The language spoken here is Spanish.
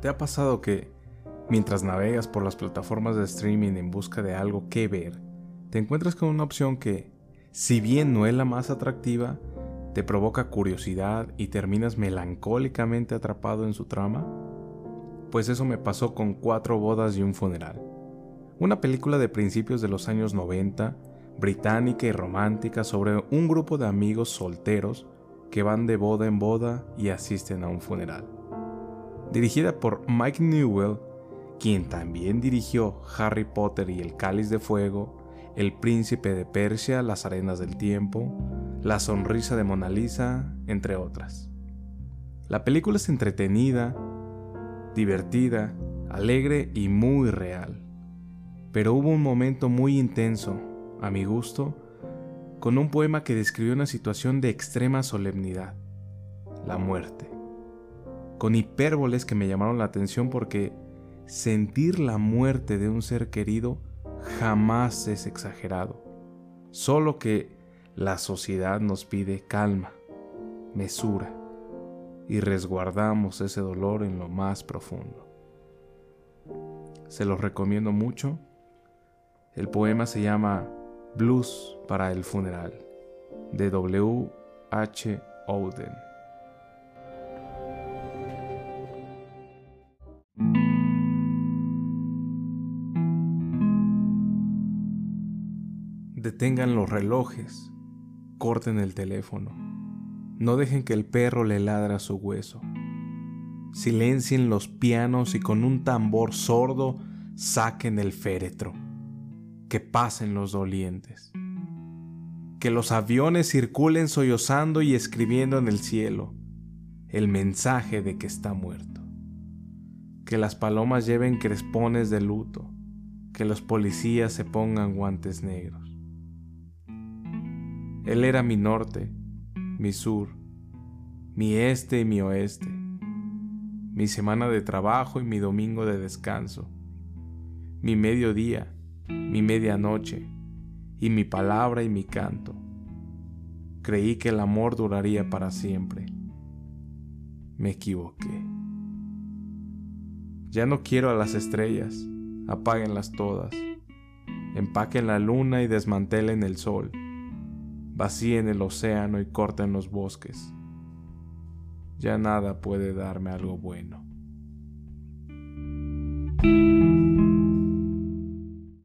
¿Te ha pasado que, mientras navegas por las plataformas de streaming en busca de algo que ver, te encuentras con una opción que, si bien no es la más atractiva, te provoca curiosidad y terminas melancólicamente atrapado en su trama? Pues eso me pasó con Cuatro bodas y un funeral. Una película de principios de los años 90, británica y romántica sobre un grupo de amigos solteros que van de boda en boda y asisten a un funeral dirigida por Mike Newell, quien también dirigió Harry Potter y el Cáliz de Fuego, El Príncipe de Persia, Las Arenas del Tiempo, La Sonrisa de Mona Lisa, entre otras. La película es entretenida, divertida, alegre y muy real. Pero hubo un momento muy intenso, a mi gusto, con un poema que describió una situación de extrema solemnidad, la muerte con hipérboles que me llamaron la atención porque sentir la muerte de un ser querido jamás es exagerado, solo que la sociedad nos pide calma, mesura, y resguardamos ese dolor en lo más profundo. Se los recomiendo mucho. El poema se llama Blues para el funeral, de W. H. Oden. Detengan los relojes, corten el teléfono, no dejen que el perro le ladra su hueso. Silencien los pianos y con un tambor sordo saquen el féretro. Que pasen los dolientes. Que los aviones circulen sollozando y escribiendo en el cielo el mensaje de que está muerto. Que las palomas lleven crespones de luto. Que los policías se pongan guantes negros él era mi norte, mi sur, mi este y mi oeste, mi semana de trabajo y mi domingo de descanso, mi mediodía, mi medianoche, y mi palabra y mi canto. Creí que el amor duraría para siempre. Me equivoqué. Ya no quiero a las estrellas, apáguenlas todas. Empaquen la luna y desmantelen el sol vacíen el océano y corten los bosques. Ya nada puede darme algo bueno.